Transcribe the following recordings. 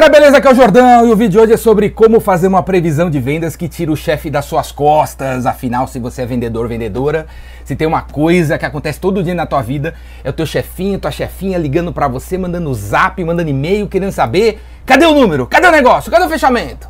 galera, beleza? Aqui é o Jordão e o vídeo de hoje é sobre como fazer uma previsão de vendas que tira o chefe das suas costas. Afinal, se você é vendedor, vendedora, se tem uma coisa que acontece todo dia na tua vida, é o teu chefinho, tua chefinha ligando para você, mandando zap, mandando e-mail, querendo saber cadê o número, cadê o negócio, cadê o fechamento?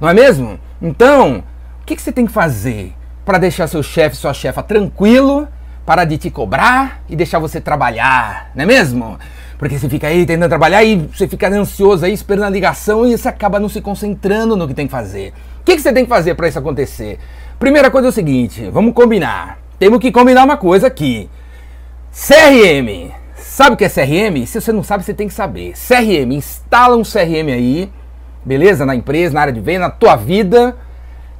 Não é mesmo? Então, o que, que você tem que fazer para deixar seu chefe, sua chefa tranquilo, parar de te cobrar e deixar você trabalhar, não é mesmo? Porque você fica aí tentando trabalhar e você fica ansioso aí esperando a ligação e você acaba não se concentrando no que tem que fazer. O que, que você tem que fazer para isso acontecer? Primeira coisa é o seguinte, vamos combinar. Temos que combinar uma coisa aqui. CRM. Sabe o que é CRM? Se você não sabe, você tem que saber. CRM, instala um CRM aí, beleza? Na empresa, na área de venda, na tua vida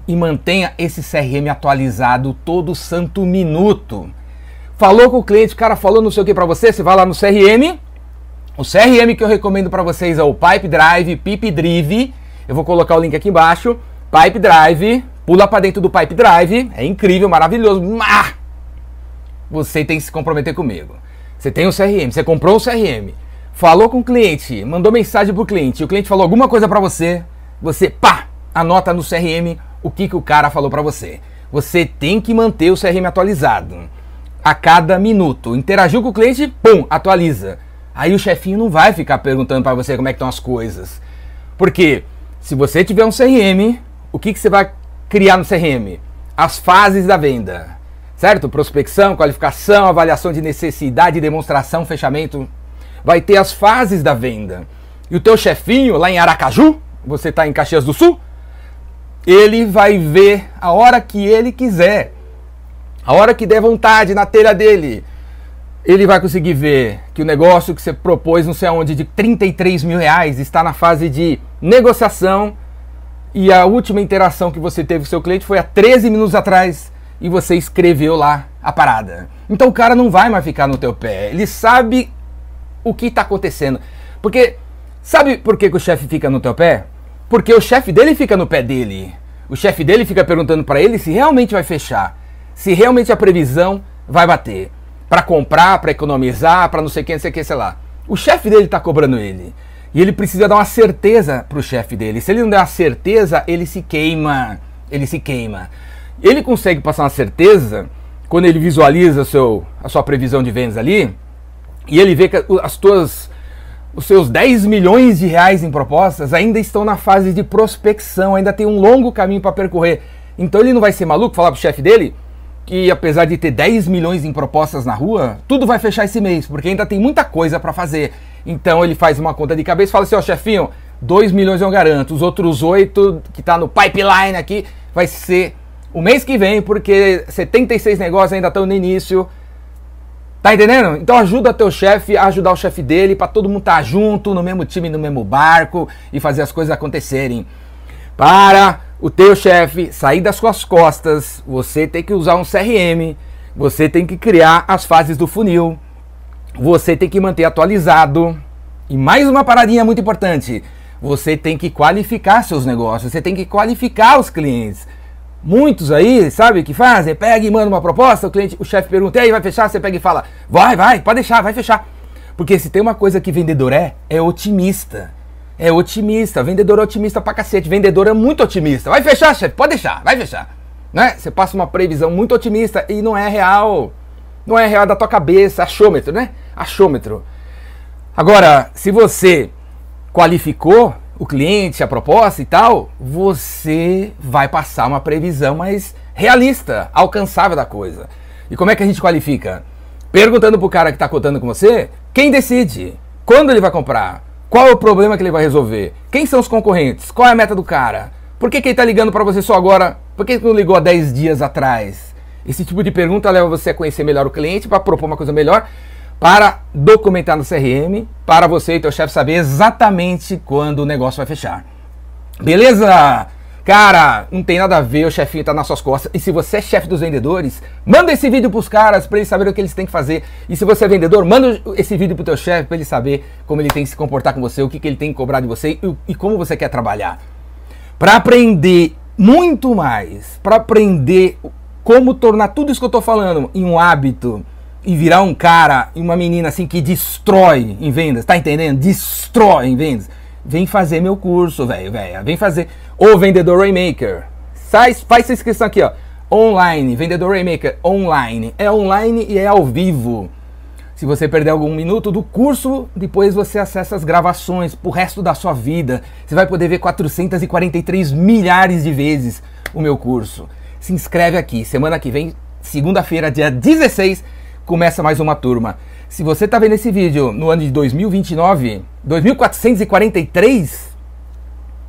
e mantenha esse CRM atualizado todo santo minuto. Falou com o cliente, o cara falou não sei o que para você, você vai lá no CRM, o CRM que eu recomendo para vocês é o Pipe Drive, Pipe Drive. Eu vou colocar o link aqui embaixo. Pipe Drive, pula para dentro do Pipe Drive. É incrível, maravilhoso. Mas você tem que se comprometer comigo. Você tem um CRM, você comprou um CRM, falou com o cliente, mandou mensagem pro cliente, o cliente falou alguma coisa para você, você pá, anota no CRM o que, que o cara falou para você. Você tem que manter o CRM atualizado a cada minuto. Interagiu com o cliente, pum, atualiza. Aí o chefinho não vai ficar perguntando para você como é que estão as coisas. Porque se você tiver um CRM, o que, que você vai criar no CRM? As fases da venda. Certo? Prospecção, qualificação, avaliação de necessidade, demonstração, fechamento. Vai ter as fases da venda. E o teu chefinho lá em Aracaju, você está em Caxias do Sul, ele vai ver a hora que ele quiser. A hora que der vontade na telha dele ele vai conseguir ver que o negócio que você propôs, não sei aonde, de 33 mil reais, está na fase de negociação e a última interação que você teve com seu cliente foi há 13 minutos atrás e você escreveu lá a parada. Então o cara não vai mais ficar no teu pé, ele sabe o que está acontecendo. Porque, sabe por que, que o chefe fica no teu pé? Porque o chefe dele fica no pé dele. O chefe dele fica perguntando para ele se realmente vai fechar, se realmente a previsão vai bater para comprar, para economizar, para não sei quem, não sei quem, sei lá. O chefe dele está cobrando ele. E ele precisa dar uma certeza para o chefe dele. Se ele não der uma certeza, ele se queima. Ele se queima. Ele consegue passar uma certeza quando ele visualiza seu, a sua previsão de vendas ali e ele vê que as tuas, os seus 10 milhões de reais em propostas ainda estão na fase de prospecção, ainda tem um longo caminho para percorrer. Então ele não vai ser maluco falar pro chefe dele: que apesar de ter 10 milhões em propostas na rua, tudo vai fechar esse mês, porque ainda tem muita coisa para fazer. Então ele faz uma conta de cabeça e fala assim, ó, chefinho, 2 milhões eu garanto, os outros 8 que tá no pipeline aqui vai ser o mês que vem, porque 76 negócios ainda estão no início. Tá entendendo? Então ajuda teu chefe a ajudar o chefe dele, para todo mundo estar tá junto, no mesmo time, no mesmo barco e fazer as coisas acontecerem. Para o teu chefe sair das suas costas, você tem que usar um CRM, você tem que criar as fases do funil, você tem que manter atualizado. E mais uma paradinha muito importante, você tem que qualificar seus negócios, você tem que qualificar os clientes. Muitos aí, sabe o que fazem? Pega e manda uma proposta, o cliente, o chefe pergunta, e aí vai fechar? Você pega e fala, vai, vai, pode deixar, vai fechar. Porque se tem uma coisa que vendedor é, é otimista é otimista, vendedor é otimista pra cacete, vendedor é muito otimista. Vai fechar, chefe? Pode deixar, vai fechar. Né? Você passa uma previsão muito otimista e não é real. Não é real da tua cabeça, achômetro, né? Achômetro. Agora, se você qualificou o cliente, a proposta e tal, você vai passar uma previsão mais realista, alcançável da coisa. E como é que a gente qualifica? Perguntando pro cara que está cotando com você, quem decide? Quando ele vai comprar? Qual é o problema que ele vai resolver? Quem são os concorrentes? Qual é a meta do cara? Por que, que ele está ligando para você só agora? Por que, que não ligou há 10 dias atrás? Esse tipo de pergunta leva você a conhecer melhor o cliente para propor uma coisa melhor, para documentar no CRM, para você e teu chefe saber exatamente quando o negócio vai fechar. Beleza? Cara, não tem nada a ver, o chefinho tá nas suas costas. E se você é chefe dos vendedores, manda esse vídeo pros caras para eles saberem o que eles têm que fazer. E se você é vendedor, manda esse vídeo pro teu chefe para ele saber como ele tem que se comportar com você, o que, que ele tem que cobrar de você e, e como você quer trabalhar. Para aprender muito mais, para aprender como tornar tudo isso que eu tô falando em um hábito e virar um cara e uma menina assim que destrói em vendas, tá entendendo? Destrói em vendas vem fazer meu curso, velho, velho. Vem fazer o Vendedor Raymaker. Faz, faz essa inscrição aqui, ó. Online, Vendedor Raymaker online. É online e é ao vivo. Se você perder algum minuto do curso, depois você acessa as gravações pro resto da sua vida. Você vai poder ver 443 milhares de vezes o meu curso. Se inscreve aqui. Semana que vem, segunda-feira, dia 16, começa mais uma turma. Se você está vendo esse vídeo no ano de 2029, 2443,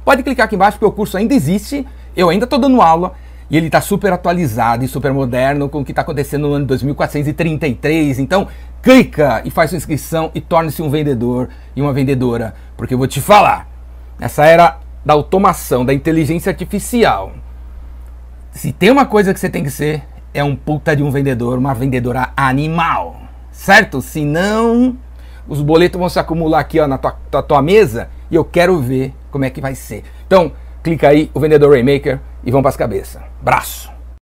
pode clicar aqui embaixo porque o curso ainda existe, eu ainda estou dando aula e ele está super atualizado e super moderno com o que está acontecendo no ano de 2433. Então, clica e faz sua inscrição e torne-se um vendedor e uma vendedora, porque eu vou te falar, essa era da automação, da inteligência artificial. Se tem uma coisa que você tem que ser, é um puta de um vendedor, uma vendedora animal certo? Senão, os boletos vão se acumular aqui ó, na tua, tua, tua mesa e eu quero ver como é que vai ser. Então, clica aí, o Vendedor Raymaker, e vamos para as cabeças. Braço!